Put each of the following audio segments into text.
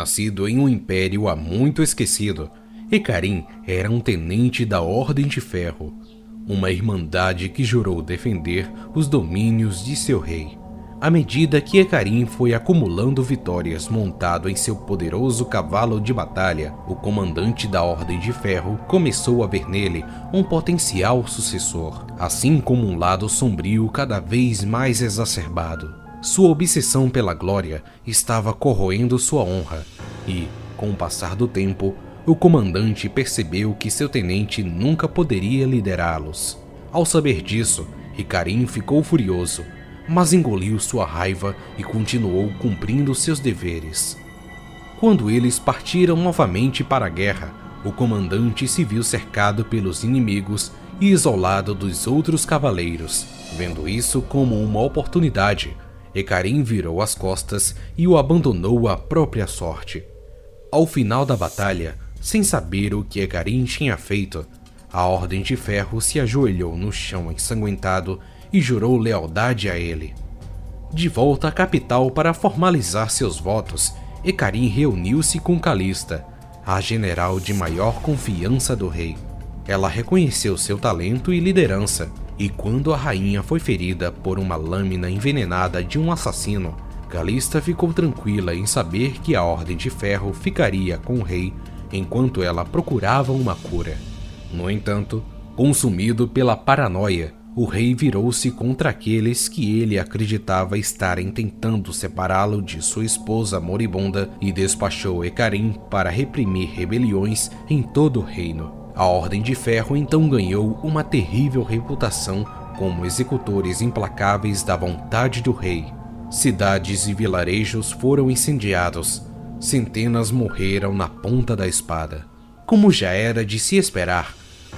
nascido em um império há muito esquecido, Ecarim era um tenente da Ordem de Ferro, uma irmandade que jurou defender os domínios de seu rei. À medida que Ecarim foi acumulando vitórias montado em seu poderoso cavalo de batalha, o comandante da Ordem de Ferro começou a ver nele um potencial sucessor, assim como um lado sombrio cada vez mais exacerbado. Sua obsessão pela glória estava corroendo sua honra, e, com o passar do tempo, o comandante percebeu que seu tenente nunca poderia liderá-los. Ao saber disso, Icarim ficou furioso mas engoliu sua raiva e continuou cumprindo seus deveres. Quando eles partiram novamente para a guerra, o comandante se viu cercado pelos inimigos e isolado dos outros cavaleiros. Vendo isso como uma oportunidade, Ecarim virou as costas e o abandonou à própria sorte. Ao final da batalha, sem saber o que Ecarim tinha feito, a Ordem de Ferro se ajoelhou no chão ensanguentado e jurou lealdade a ele. De volta à capital para formalizar seus votos, Ecarim reuniu-se com Calista, a general de maior confiança do rei. Ela reconheceu seu talento e liderança, e quando a rainha foi ferida por uma lâmina envenenada de um assassino, Calista ficou tranquila em saber que a Ordem de Ferro ficaria com o rei enquanto ela procurava uma cura. No entanto, consumido pela paranoia, o rei virou-se contra aqueles que ele acreditava estarem tentando separá-lo de sua esposa moribunda e despachou Ecarim para reprimir rebeliões em todo o reino. A Ordem de Ferro então ganhou uma terrível reputação como executores implacáveis da vontade do rei. Cidades e vilarejos foram incendiados, centenas morreram na ponta da espada. Como já era de se esperar,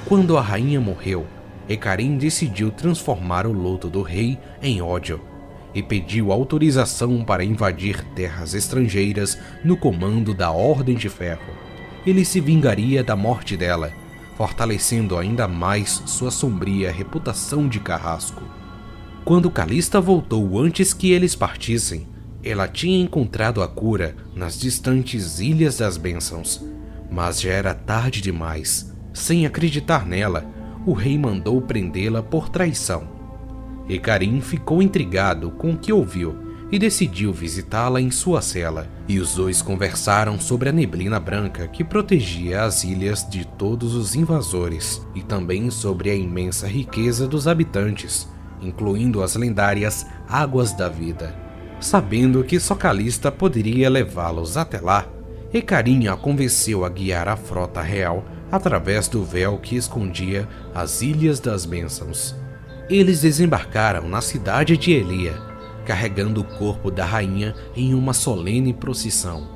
quando a rainha morreu, Ecarim decidiu transformar o luto do rei em ódio e pediu autorização para invadir terras estrangeiras no comando da Ordem de Ferro. Ele se vingaria da morte dela, fortalecendo ainda mais sua sombria reputação de carrasco. Quando Calista voltou antes que eles partissem, ela tinha encontrado a cura nas distantes Ilhas das Bênçãos, mas já era tarde demais. Sem acreditar nela, o rei mandou prendê-la por traição. Ecarim ficou intrigado com o que ouviu e decidiu visitá-la em sua cela, e os dois conversaram sobre a neblina branca que protegia as ilhas de todos os invasores, e também sobre a imensa riqueza dos habitantes, incluindo as lendárias Águas da Vida. Sabendo que só Calista poderia levá-los até lá, Ecarim a convenceu a guiar a frota real através do véu que escondia as Ilhas das Bênçãos. Eles desembarcaram na cidade de Elia, carregando o corpo da rainha em uma solene procissão.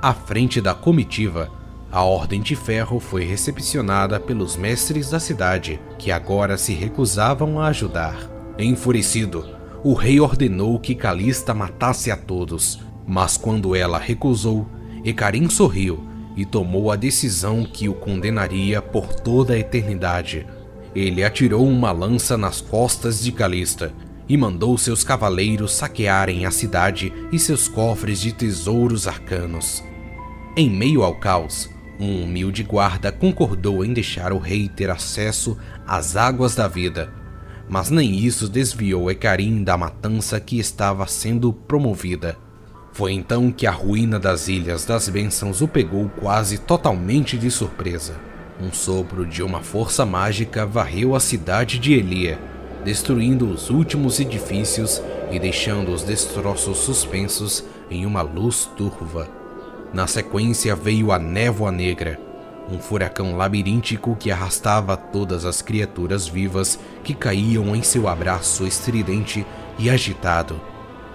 À frente da comitiva, a Ordem de Ferro foi recepcionada pelos mestres da cidade, que agora se recusavam a ajudar. Enfurecido, o rei ordenou que Calista matasse a todos, mas quando ela recusou, Ecarim sorriu e tomou a decisão que o condenaria por toda a eternidade. Ele atirou uma lança nas costas de Calista e mandou seus cavaleiros saquearem a cidade e seus cofres de tesouros arcanos. Em meio ao caos, um humilde guarda concordou em deixar o rei ter acesso às águas da vida, mas nem isso desviou Ecarim da matança que estava sendo promovida. Foi então que a ruína das Ilhas das Bênçãos o pegou quase totalmente de surpresa. Um sopro de uma força mágica varreu a cidade de Elia, destruindo os últimos edifícios e deixando os destroços suspensos em uma luz turva. Na sequência veio a névoa negra, um furacão labiríntico que arrastava todas as criaturas vivas que caíam em seu abraço estridente e agitado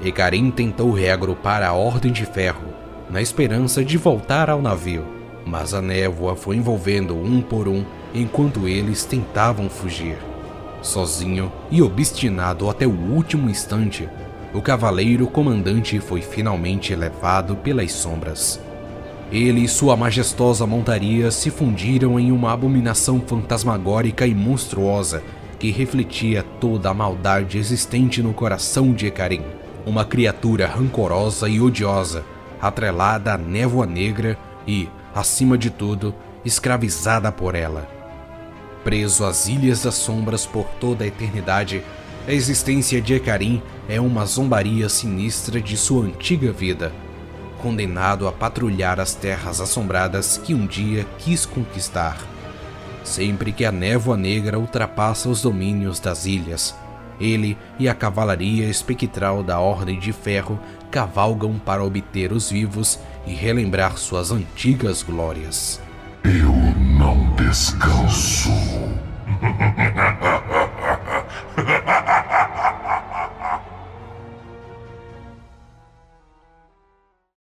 Ecarim tentou reagrupar a Ordem de Ferro, na esperança de voltar ao navio, mas a névoa foi envolvendo um por um enquanto eles tentavam fugir. Sozinho e obstinado até o último instante, o cavaleiro comandante foi finalmente levado pelas sombras. Ele e sua majestosa montaria se fundiram em uma abominação fantasmagórica e monstruosa que refletia toda a maldade existente no coração de Ecarim uma criatura rancorosa e odiosa atrelada à névoa negra e, acima de tudo, escravizada por ela. Preso às Ilhas das Sombras por toda a eternidade, a existência de Ekarim é uma zombaria sinistra de sua antiga vida, condenado a patrulhar as terras assombradas que um dia quis conquistar. Sempre que a névoa negra ultrapassa os domínios das ilhas, ele e a cavalaria espectral da Ordem de Ferro cavalgam para obter os vivos e relembrar suas antigas glórias. Descanso.